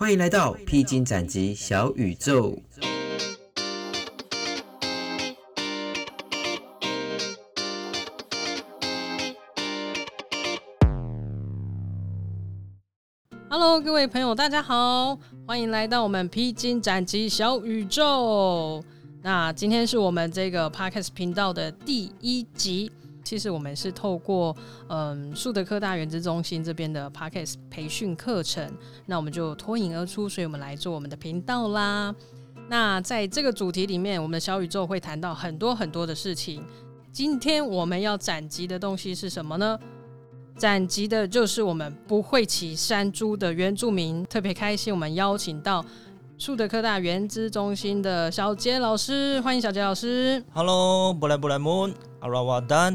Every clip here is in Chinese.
欢迎来到披荆斩棘小宇宙。Hello，各位朋友，大家好，欢迎来到我们披荆斩棘小宇宙。那今天是我们这个 Podcast 频道的第一集。其实我们是透过嗯树德科大原子中心这边的 Podcast 培训课程，那我们就脱颖而出，所以我们来做我们的频道啦。那在这个主题里面，我们的小宇宙会谈到很多很多的事情。今天我们要展集的东西是什么呢？展集的就是我们不会骑山猪的原住民。特别开心，我们邀请到树德科大原子中心的小杰老师，欢迎小杰老师。Hello，布莱布莱蒙，阿拉瓦丹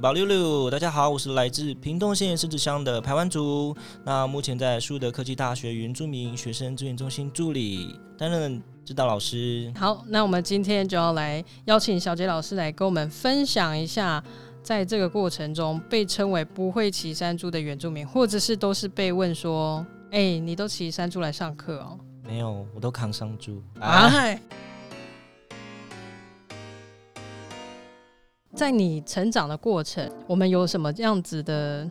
宝六六，大家好，我是来自屏东县狮子乡的排湾族。那目前在树德科技大学原住民学生资源中心助理，担任指导老师。好，那我们今天就要来邀请小杰老师来跟我们分享一下，在这个过程中被称为不会骑山猪的原住民，或者是都是被问说：“哎、你都骑山猪来上课哦没有，我都扛上猪？”啊，在你成长的过程，我们有什么样子的？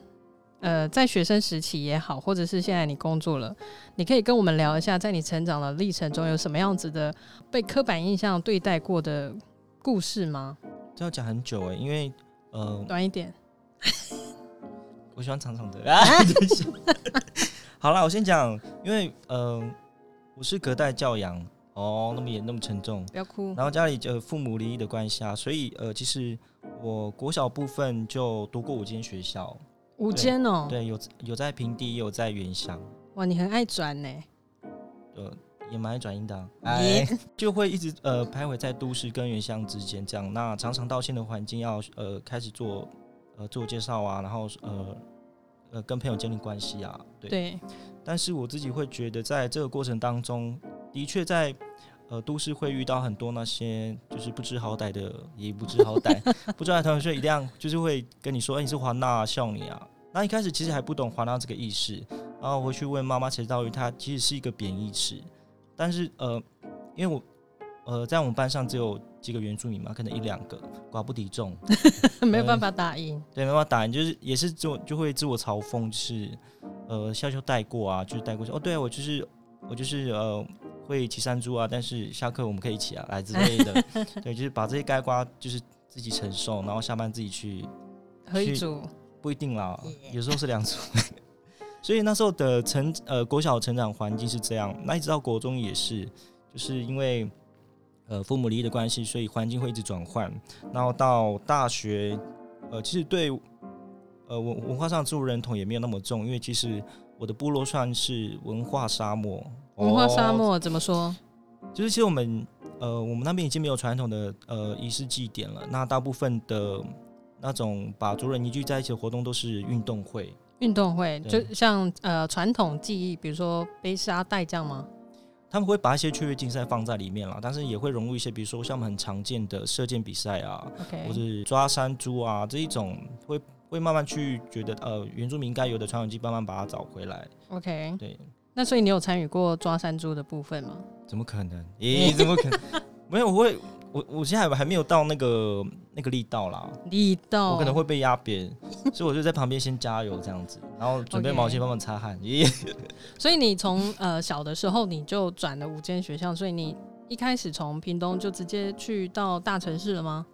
呃，在学生时期也好，或者是现在你工作了，你可以跟我们聊一下，在你成长的历程中有什么样子的被刻板印象对待过的故事吗？这要讲很久哎，因为呃，短一点。我喜欢长长的 好了，我先讲，因为呃，我是隔代教养哦，那么严那么沉重。不要哭。然后家里就父母离异的关系啊，所以呃其实我国小部分就读过五间学校，五间哦，对，有有在平地，也有在原乡，哇，你很爱转呢。呃也蛮爱转音的啊、哎，就会一直呃徘徊在都市跟原乡之间这样。那常常到新的环境要呃开始做呃自我介绍啊，然后呃呃跟朋友建立关系啊，对。对，但是我自己会觉得，在这个过程当中，的确在呃都市会遇到很多那些就是不知好歹的，也不知好歹，不知道的同学一样就是会跟你说，哎、你是华纳笑你啊。那一开始其实还不懂华纳这个意思，然后回去问妈妈才知道，它其实是一个贬义词。但是呃，因为我呃在我们班上只有几个原住民嘛，可能一两个，寡不敌众，没有办法打赢。对，没办法打赢，就是也是自我就会自我嘲讽，就是呃笑笑带过啊，就是带过去。哦，对啊，我就是我就是呃会骑山猪啊，但是下课我们可以一起啊，来之类的。对，就是把这些该瓜就是自己承受，然后下班自己去，去何一组？不一定啦，有时候是两组。所以那时候的成呃国小成长环境是这样，那一直到国中也是，就是因为呃父母离异的关系，所以环境会一直转换。然后到大学，呃，其实对呃文文化上的自我认同也没有那么重，因为其实我的部落算是文化沙漠。文化沙哦漠怎么说？就是其实我们呃我们那边已经没有传统的呃仪式祭典了，那大部分的那种把族人凝聚在一起的活动都是运动会。运动会就像呃传统技艺，比如说背沙袋这样吗？他们会把一些趣味竞赛放在里面了，但是也会融入一些，比如说像我们很常见的射箭比赛啊或是抓山猪啊这一种，会会慢慢去觉得呃原住民该有的传统技，慢慢把它找回来。OK，对，那所以你有参与过抓山猪的部分吗？怎么可能？咦、怎么可能？没有，我会我我现在还还没有到那个那个力道啦，力道，我可能会被压扁，所以我就在旁边先加油这样子，然后准备 OK 毛巾帮忙擦汗。咦、所以你从呃小的时候你就转了五间学校，所以你一开始从屏东就直接去到大城市了吗？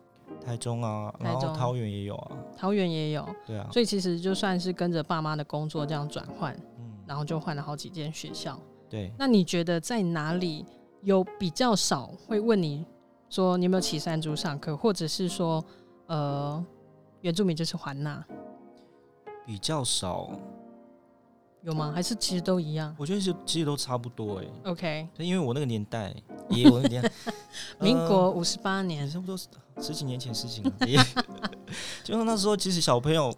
台中啊，然后桃园也有啊，桃园也有，对啊，所以其实就算是跟着爸妈的工作这样转换，嗯，然后就换了好几间学校。对。那你觉得在哪里有比较少会问你说你有没有骑山猪上课，或者是说呃原住民就是环纳比较少，有吗？还是其实都一样我觉得是其实都差不多哎。？OK，因为我那个年代，也有那个年代，民呃国五十八也年，差不多十十几年前的事情了。也 就是那时候，其实小朋友，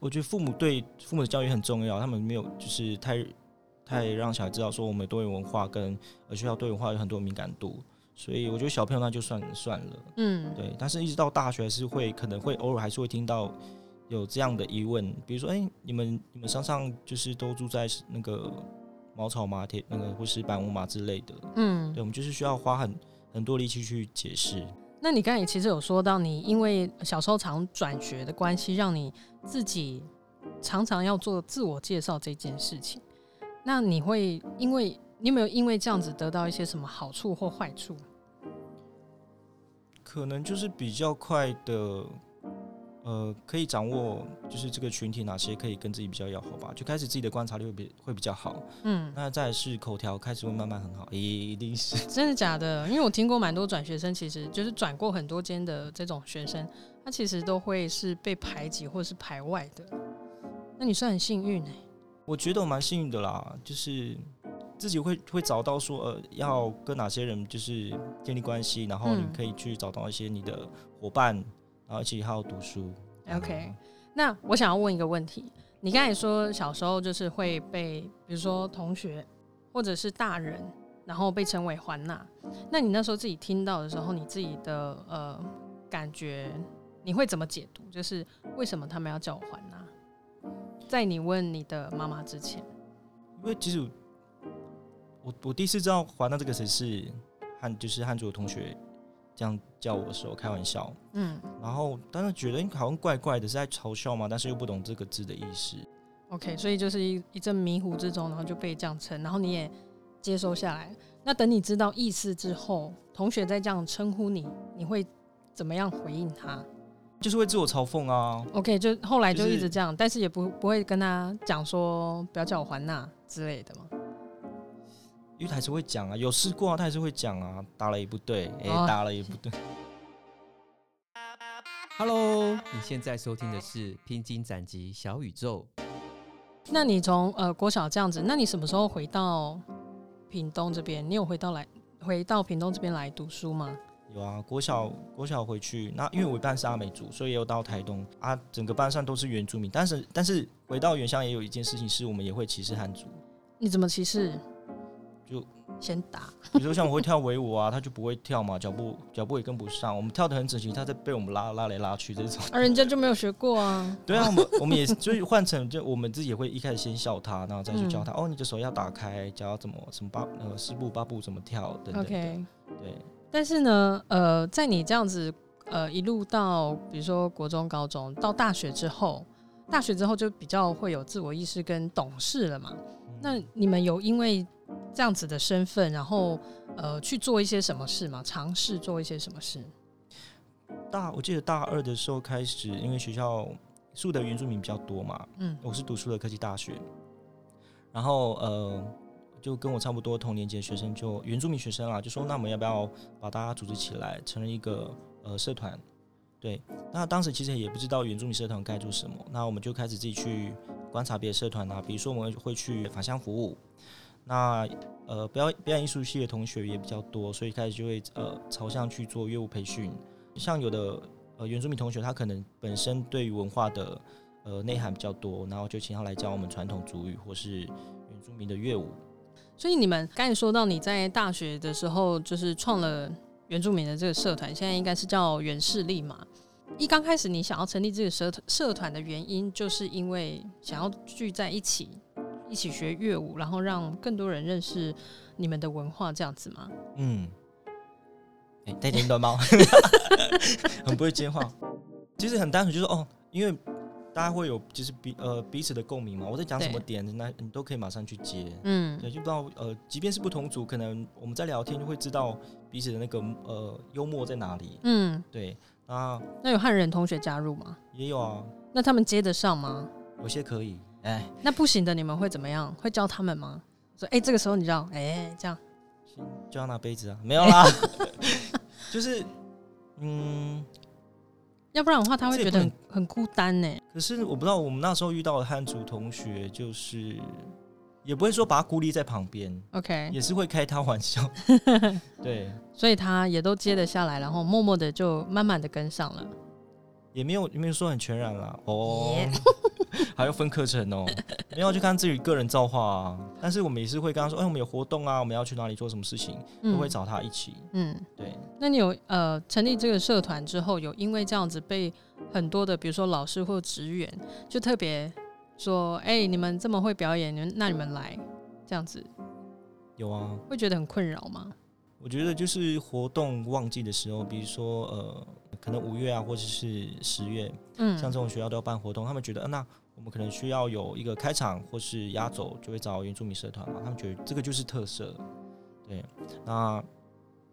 我觉得父母对父母的教育很重要，他们没有就是太太让小孩知道说我们多元文化跟呃学校多元文化有很多敏感度，所以我觉得小朋友那就算算了。嗯，对，但是一直到大学还是会可能会偶尔还是会听到有这样的疑问，比如说，哎、你们你们上上就是都住在那个茅草马、铁那个或是板屋马之类的。嗯对，，我们就是需要花很很多力气去解释。那你刚才其实有说到，你因为小时候常转学的关系，让你自己常常要做自我介绍这件事情。那你会因为你有没有因为这样子得到一些什么好处或坏处？可能就是比较快的，呃，可以掌握就是这个群体哪些可以跟自己比较要好吧，就开始自己的观察力会比会比较好。嗯，那再是口条开始会慢慢很好，一一定是真的假的？因为我听过蛮多转学生，其实就是转过很多间的这种学生，他其实都会是被排挤或是排外的。那你算很幸运哎、我觉得我蛮幸运的啦，就是自己会会找到说呃要跟哪些人就是建立关系，然后你嗯可以去找到一些你的伙伴，然后一起好好读书。OK，那我想要问一个问题，你刚才说小时候就是会被，比如说同学或者是大人，然后被称为环娜，那你那时候自己听到的时候，你自己的呃感觉，你会怎么解读？就是为什么他们要叫我环娜？在你问你的妈妈之前，因为其实我我第一次知道华纳这个词是汉就是汉族的同学这样叫我的时候开玩笑，嗯然后当时觉得你好像怪怪的，是在嘲笑嘛，但是又不懂这个字的意思。，OK，所以就是一一阵迷糊之中，然后就被这样称，然后你也接收下来。那等你知道意思之后，同学再这样称呼你，你会怎么样回应他就是会自我嘲讽啊，？OK，就后来就就是一直这样，但是也不不会跟他讲说不要叫我环娜之类的嘛。因为他还是会讲啊，有试过啊，他还是会讲啊，打了也不对，哎、哦打了也不对。Hello，你现在收听的是《披荆斩棘小宇宙》。那你从呃国小这样子，那你什么时候回到屏东这边？你有回到来回到屏东这边来读书吗？有啊，国小国小回去，那因为我班是阿美族，所以也有到台东啊，整个班上都是原住民。但是但是回到原乡也有一件事情，是我们也会歧视汉族。你怎么歧视？就先打。比如说像我会跳维舞啊，他就不会跳嘛，脚步脚步也跟不上。我们跳的很整齐，他在被我们拉拉来拉去这种。啊，人家就没有学过啊。对啊，我们我们也就是换成就我们自己也会一开始先笑他，然后再去教他、嗯哦，你的手要打开，脚要怎么什么八呃四步八步怎么跳等等对，但是呢，呃，在你这样子呃一路到比如说国中、高中到大学之后，大学之后就比较会有自我意识跟懂事了嘛。嗯那你们有因为这样子的身份，然后呃去做一些什么事嘛？尝试做一些什么事？大我记得大二的时候开始，因为学校树的原住民比较多嘛，嗯我是读书的科技大学，然后呃，就跟我差不多同年级的学生就原住民学生啊，就说那我们要不要把大家组织起来，成立一个呃社团？对，那当时其实也不知道原住民社团该做什么，那我们就开始自己去观察别的社团啊，比如说我们会去返乡服务，那呃表表演艺术系的同学也比较多，所以开始就会呃朝向去做乐舞培训，像有的呃原住民同学他可能本身对于文化的呃内涵比较多，然后就请他来教我们传统族语或是原住民的乐舞。所以你们刚才说到你在大学的时候，就是创了原住民的这个社团，现在应该是叫原势力嘛。一刚开始你想要成立这个社社团的原因，就是因为想要聚在一起，一起学乐舞，然后让更多人认识你们的文化，这样子吗？嗯，哎、带点短毛，很不会接话。其实很单纯，就是哦，因为大家会有就是彼呃彼此的共鸣嘛。我在讲什么点，那你都可以马上去接。嗯对，就不知道呃，即便是不同组，可能我们在聊天就会知道彼此的那个呃幽默在哪里。嗯，对，那那有汉人同学加入吗？也有啊，那他们接得上吗？有些可以。哎，那不行的，你们会怎么样？会教他们吗？说，哎、这个时候你知道，哎、这样，先就要拿杯子啊，没有啦，就是嗯，要不然的话，他会觉得很很孤单呢。可是我不知道我们那时候遇到的汉族同学，就是也不会说把他孤立在旁边，OK，也是会开他玩笑。对，所以他也都接得下来，然后默默的就慢慢的跟上了。也没有也没有说很全然啦。哦耶还要分课程哦，没有去看自己个人造化啊。但是我们也是会跟他说，哎，我们有活动啊，我们要去哪里做什么事情，都会找他一起。嗯，对，那你有呃成立这个社团之后，有因为这样子被很多的，比如说老师或职员，就特别说，哎、你们这么会表演，你们那你们来，这样子，有啊，会觉得很困扰吗？我觉得就是活动旺季的时候，比如说呃，可能五月啊，或者是十月，嗯，像这种学校都要办活动，他们觉得，呃那我们可能需要有一个开场或是压轴，就会找原住民社团嘛。他们觉得这个就是特色，对。那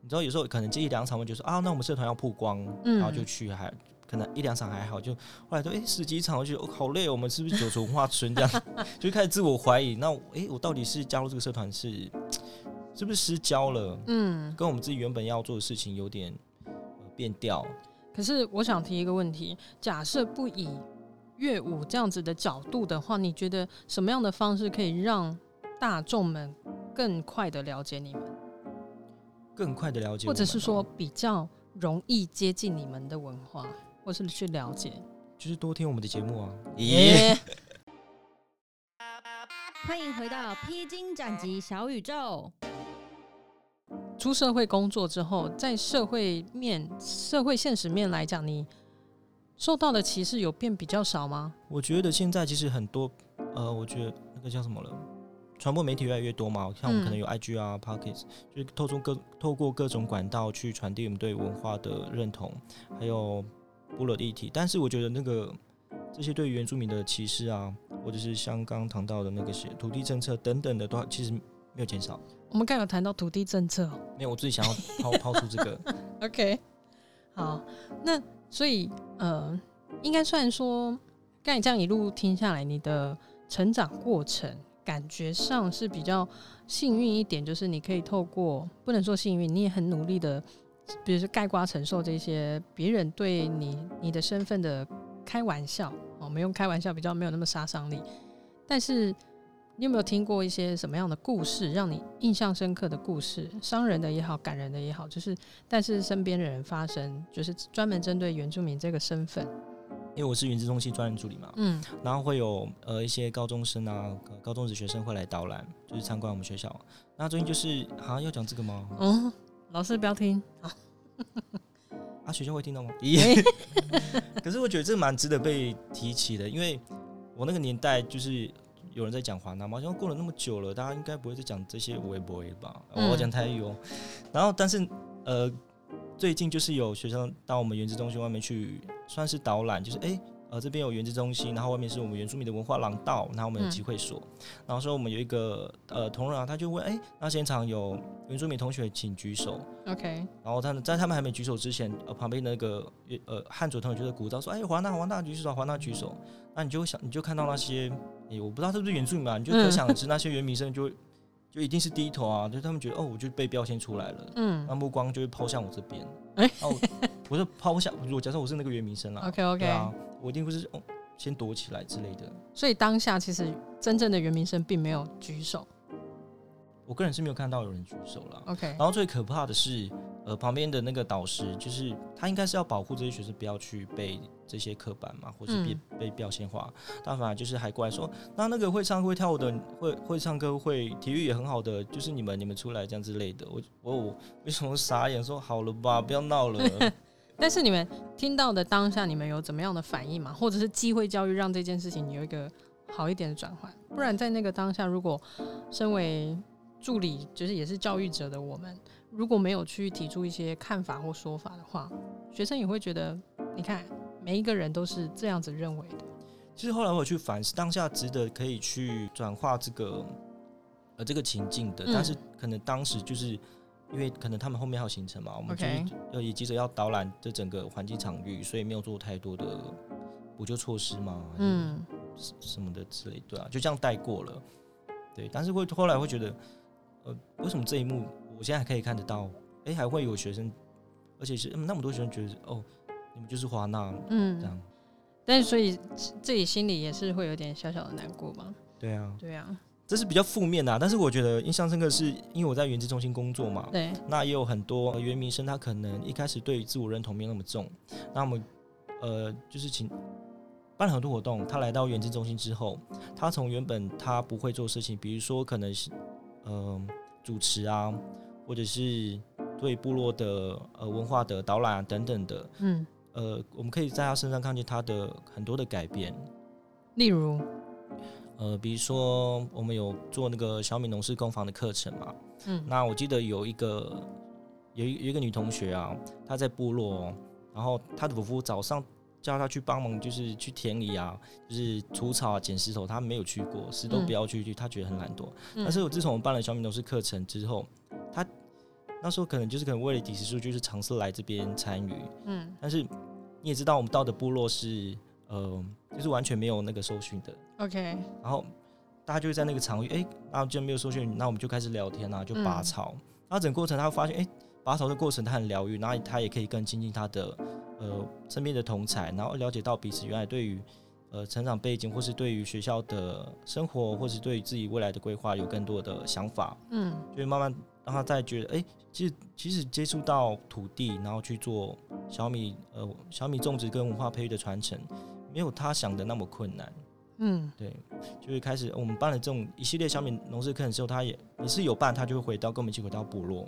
你知道有时候可能接一两场，会觉得说啊，那我们社团要曝光，嗯然后就去还。可能一两场还好，就后来都哎、十几场，我觉得、哦、好累哦，我们是不是九族文化村这样，就开始自我怀疑。那哎、我到底是加入这个社团是是不是失焦了？嗯，跟我们自己原本要做的事情有点、呃、变调。可是我想提一个问题：假设不以乐舞这样子的角度的话，你觉得什么样的方式可以让大众们更快的了解你们，更快的了解或者是说比较容易接近你们的文化，或是去了解？就是多听我们的节目啊。耶、欢迎回到披荆斩棘小宇宙。出社会工作之后，在社会面、社会现实面来讲，你受到的歧视有变比较少吗？我觉得现在其实很多，呃，我觉得那个叫什么了，传播媒体越来越多嘛，像我们可能有 IG 啊、p o c k e t 就是透过各透过各种管道去传递我们对文化的认同，还有部落的议题。但是我觉得那个这些对于原住民的歧视啊，或者是像刚刚谈到的那个些土地政策等等的，都其实没有减少。我们刚有谈到土地政策哦没有，我自己想要抛抛出这个，OK，好，那所以呃，应该算说，刚才这样一路听下来，你的成长过程感觉上是比较幸运一点，就是你可以透过不能说幸运，你也很努力的，比如说盖瓜承受这些别人对你你的身份的开玩笑，哦，我们用开玩笑比较没有那么杀伤力，但是。你有没有听过一些什么样的故事，让你印象深刻的故事，伤人的也好，感人的也好，就是但是身边的人发生，就是专门针对原住民这个身份，因为我是原子中心专任助理嘛，嗯然后会有呃一些高中生啊、呃高中职学生会来导览，就是参观我们学校。那最近就是好像要讲这个吗？哦，老师不要听，啊，学校会听到吗？咦 可是我觉得这蛮值得被提起的，因为我那个年代就是有人在讲华纳吗，好像过了那么久了，大家应该不会再讲这些微博吧？嗯我讲台语哦。然后但是呃，最近就是有学生到我们原子中心外面去，算是导览，就是哎。呃，这边有原子中心，然后外面是我们原住民的文化廊道，然后我们有集会所，然后说我们有一个呃同仁啊，他就问，哎，那现场有原住民同学请举手，，OK，然后他们在他们还没举手之前，呃，旁边那个呃汉族同学就在鼓噪说：“哎，华纳华纳举手，华纳举手。”那你就会想，你就看到那些，哎，我不知道是不是原住民嘛，你就可想而知，那些原民生就会就一定是低头啊，就他们觉得哦，我就被标签出来了，嗯那目光就会抛向我这边。哎然后我我就抛向，我假设我是那个原民生啦，OK OK，、对啊，我一定会是哦，先躲起来之类的。所以当下其实真正的原民生并没有举手我个人是没有看到有人举手啦。，OK，然后最可怕的是，呃，旁边的那个导师，就是他应该是要保护这些学生不要去背这些刻板嘛，或是被、嗯被标签化。但反而就是还过来说，那那个会唱歌会跳舞的，会会唱歌会体育也很好的，就是你们你们出来这样之类的。我我我为什么傻眼说好了吧，不要闹了。但是你们听到的当下，你们有怎么样的反应吗？或者是机会教育让这件事情有一个好一点的转换？不然在那个当下，如果身为助理，就是也是教育者的我们，如果没有去提出一些看法或说法的话，学生也会觉得，你看每一个人都是这样子认为的。其实后来我有去反思，当下值得可以去转化这个呃这个情境的，嗯但是可能当时就是因为可能他们后面还有行程嘛，我们就是呃也急着要导览这整个环境场域，所以没有做太多的补救措施嘛，嗯，什什么的之类，对啊，就这样带过了。对，但是会后来会觉得，呃，为什么这一幕我现在还可以看得到？哎、还会有学生，而且是、嗯、那么多学生觉得，哦，你们就是华纳这嗯，样，但是所以自己心里也是会有点小小的难过吧。对啊，对啊，这是比较负面的、啊，但是我觉得印象深刻是因为我在原子中心工作嘛，对，那也有很多呃原民生他可能一开始对自我认同没有那么重，那我们呃就是请办了很多活动，他来到原子中心之后，他从原本他不会做事情，比如说可能是呃主持啊，或者是对部落的呃文化的导览啊等等的，嗯，呃，我们可以在他身上看见他的很多的改变，例如，呃，比如说我们有做那个小米农事工坊的课程嘛，嗯。那我记得有一个有一有一个女同学啊，她在部落哦，然后她的伯父早上叫他去帮忙，就是去田里啊，就是除草啊、捡石头，他没有去过，石头嗯不要去，他觉得很懒惰。嗯但是我自从我办了小米农事课程之后，他那时候可能就是可能为了底时数，就是尝试来这边参与。嗯但是你也知道，我们到的部落是呃，就是完全没有那个受训的，，OK，然后大家就会在那个场域，哎、然后既然没有受训，那我们就开始聊天啊，就拔嗯草。然后整个过程，他会发现，哎、拔草的过程他很疗愈，然后他也可以更亲近他的呃身边的同才，然后了解到彼此原来对于呃成长背景，或是对于学校的生活，或是对于自己未来的规划有更多的想法，嗯就会慢慢让他再觉得，哎、其实其实接触到土地，然后去做小米呃小米种植跟文化培育的传承，没有他想的那么困难。嗯。对，就是开始我们办了这种一系列小米农事课程之后，他也也是有办，他就会回到跟我们一起回到部落，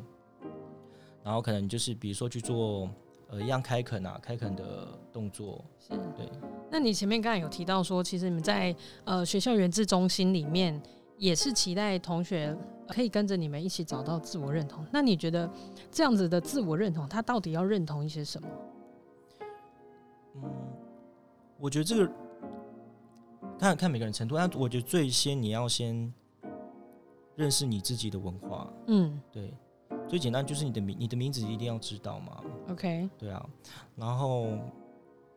然后可能就是比如说去做呃一样开垦啊，开垦的动作，是。对，那你前面刚才有提到说，其实你们在呃学校园志中心里面也是期待同学可以跟着你们一起找到自我认同。那你觉得这样子的自我认同，他到底要认同一些什么？嗯，我觉得这个看看每个人程度，但我觉得最先你要先认识你自己的文化，嗯对，最简单就是你的名你的名字一定要知道嘛，，OK，对啊，然后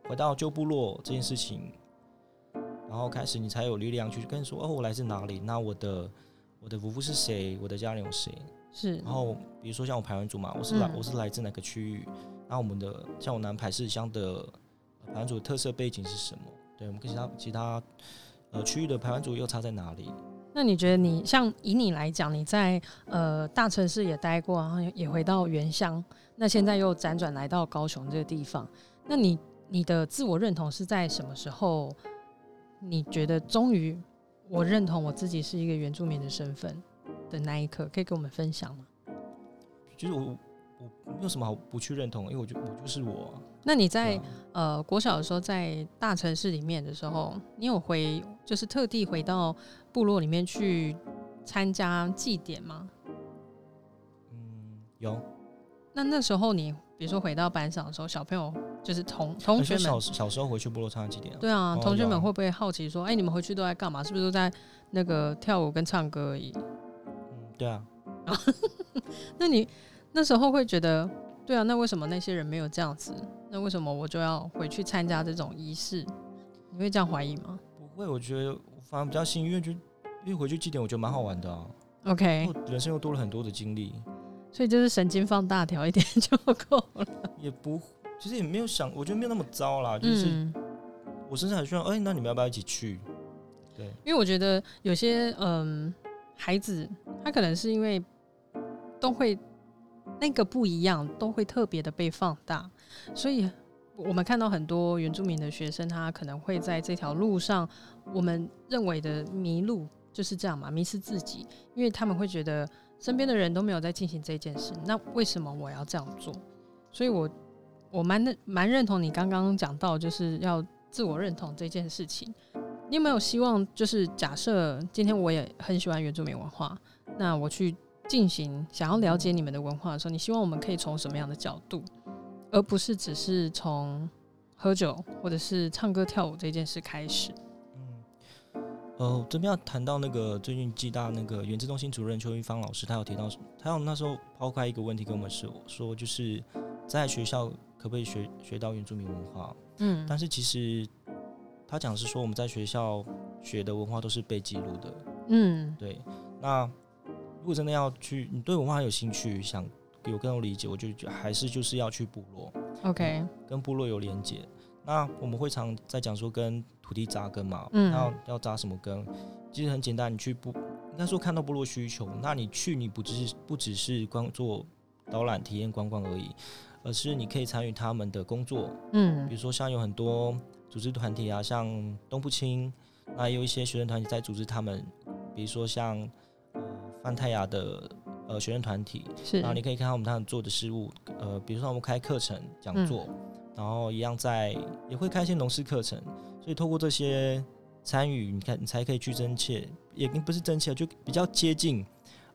回到旧部落这件事情，然后开始你才有力量去跟说哦，我来自哪里？那我的我的祖父是谁？我的家人有谁？是然，后比如说像我排湾族嘛，我是来、嗯我是来自哪个区域？那我们的像我南排市乡的呃排湾族的特色背景是什么？对，我们跟其他其他呃区域的排湾族又差在哪里？那你觉得你像以你来讲，你在呃大城市也待过，然后也回到原乡，那现在又辗转来到高雄这个地方，那你你的自我认同是在什么时候？你觉得终于我认同我自己是一个原住民的身份的那一刻，可以跟我们分享吗？其实我我没有什么好不去认同，因为我就我就是我啊、那你在啊呃国小的时候，在大城市里面的时候，你有回就是特地回到部落里面去参加祭典吗？嗯有。那那时候你比如说回到班上的时候，小朋友就是同同学们小们，小时候回去部落参加几点啊？对啊，哦同学们会不会好奇说，哎、你们回去都在干嘛？是不是都在那个跳舞跟唱歌而已？嗯，对啊，那你那时候会觉得，对啊，那为什么那些人没有这样子？那为什么我就要回去参加这种仪式？你会这样怀疑吗不会，我觉得我反而比较幸运，因为就因为回去祭典，我觉得蛮好玩的啊，？OK，人生又多了很多的经历，所以就是神经放大条一点就够了。也不其实也没有想，我觉得没有那么糟啦，就是嗯，我甚至还需要，哎、那你们要不要一起去？对，因为我觉得有些嗯孩子，他可能是因为都会那个不一样，都会特别的被放大，所以我们看到很多原住民的学生，他可能会在这条路上，我们认为的迷路就是这样嘛，迷失自己，因为他们会觉得身边的人都没有在进行这件事，那为什么我要这样做？所以我我蛮认蛮认同你刚刚讲到，就是要自我认同这件事情。你有没有希望，就是假设今天我也很喜欢原住民文化，那我去进行想要了解你们的文化的时候，你希望我们可以从什么样的角度，而不是只是从喝酒或者是唱歌跳舞这件事开始？嗯，呃，这边要谈到那个最近暨大那个原子中心主任邱玉芳老师，他有提到，他有那时候抛开一个问题跟我们说，说就是在学校可不可以学学到原住民文化？嗯但是其实他讲是说，我们在学校学的文化都是被记录的，嗯对。那如果真的要去，你对文化有兴趣，想有更多理解，我就觉得还是就是要去部落，，OK，跟部落有连接。那我们会常在讲说跟土地扎根嘛，嗯要要扎什么根？其实很简单，你去部应该说看到部落需求，那你去你不只是不只是光做导览体验观光而已，而是你可以参与他们的工作，嗯比嗯如说像有很多组织团体啊，像东部青，那也有一些学生团体在组织他们，比如说像呃范泰雅的呃学生团体，是然后你可以看到我们他们做的事物，呃，比如说我们开课程讲座，然后一样在也会开一些农事课程，所以透过这些参与，你看你才可以去真切，也不是真切，就比较接近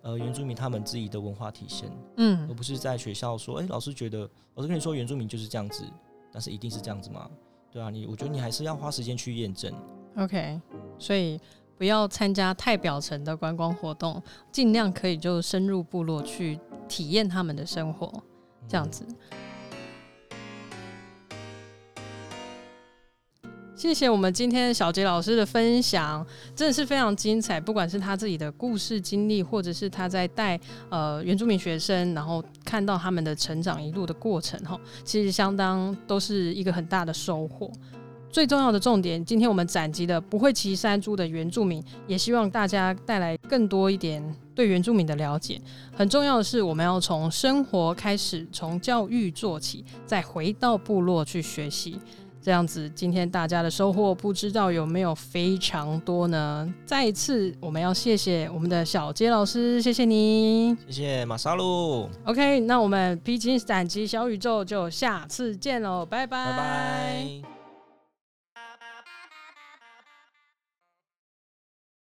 呃原住民他们自己的文化体现，嗯而嗯，不是在学校说，哎、老师觉得老师跟你说原住民就是这样子，但是一定是这样子吗？对啊，你我觉得你还是要花时间去验证。OK，所以不要参加太表层的观光活动，尽量可以就深入部落去体验他们的生活，这样子。谢谢我们今天小杰老师的分享，真的是非常精彩。不管是他自己的故事经历，或者是他在带呃原住民学生，然后看到他们的成长一路的过程，哈，其实相当都是一个很大的收获。最重要的重点，今天我们展集的不会骑山猪的原住民，也希望大家带来更多一点对原住民的了解。很重要的是，我们要从生活开始，从教育做起，再回到部落去学习。这样子，今天大家的收获不知道有没有非常多呢？再一次，我们要谢谢我们的小杰老师，谢谢你。谢谢马萨路，OK，那我们披荆斩棘小宇宙就下次见喽，拜拜，拜拜。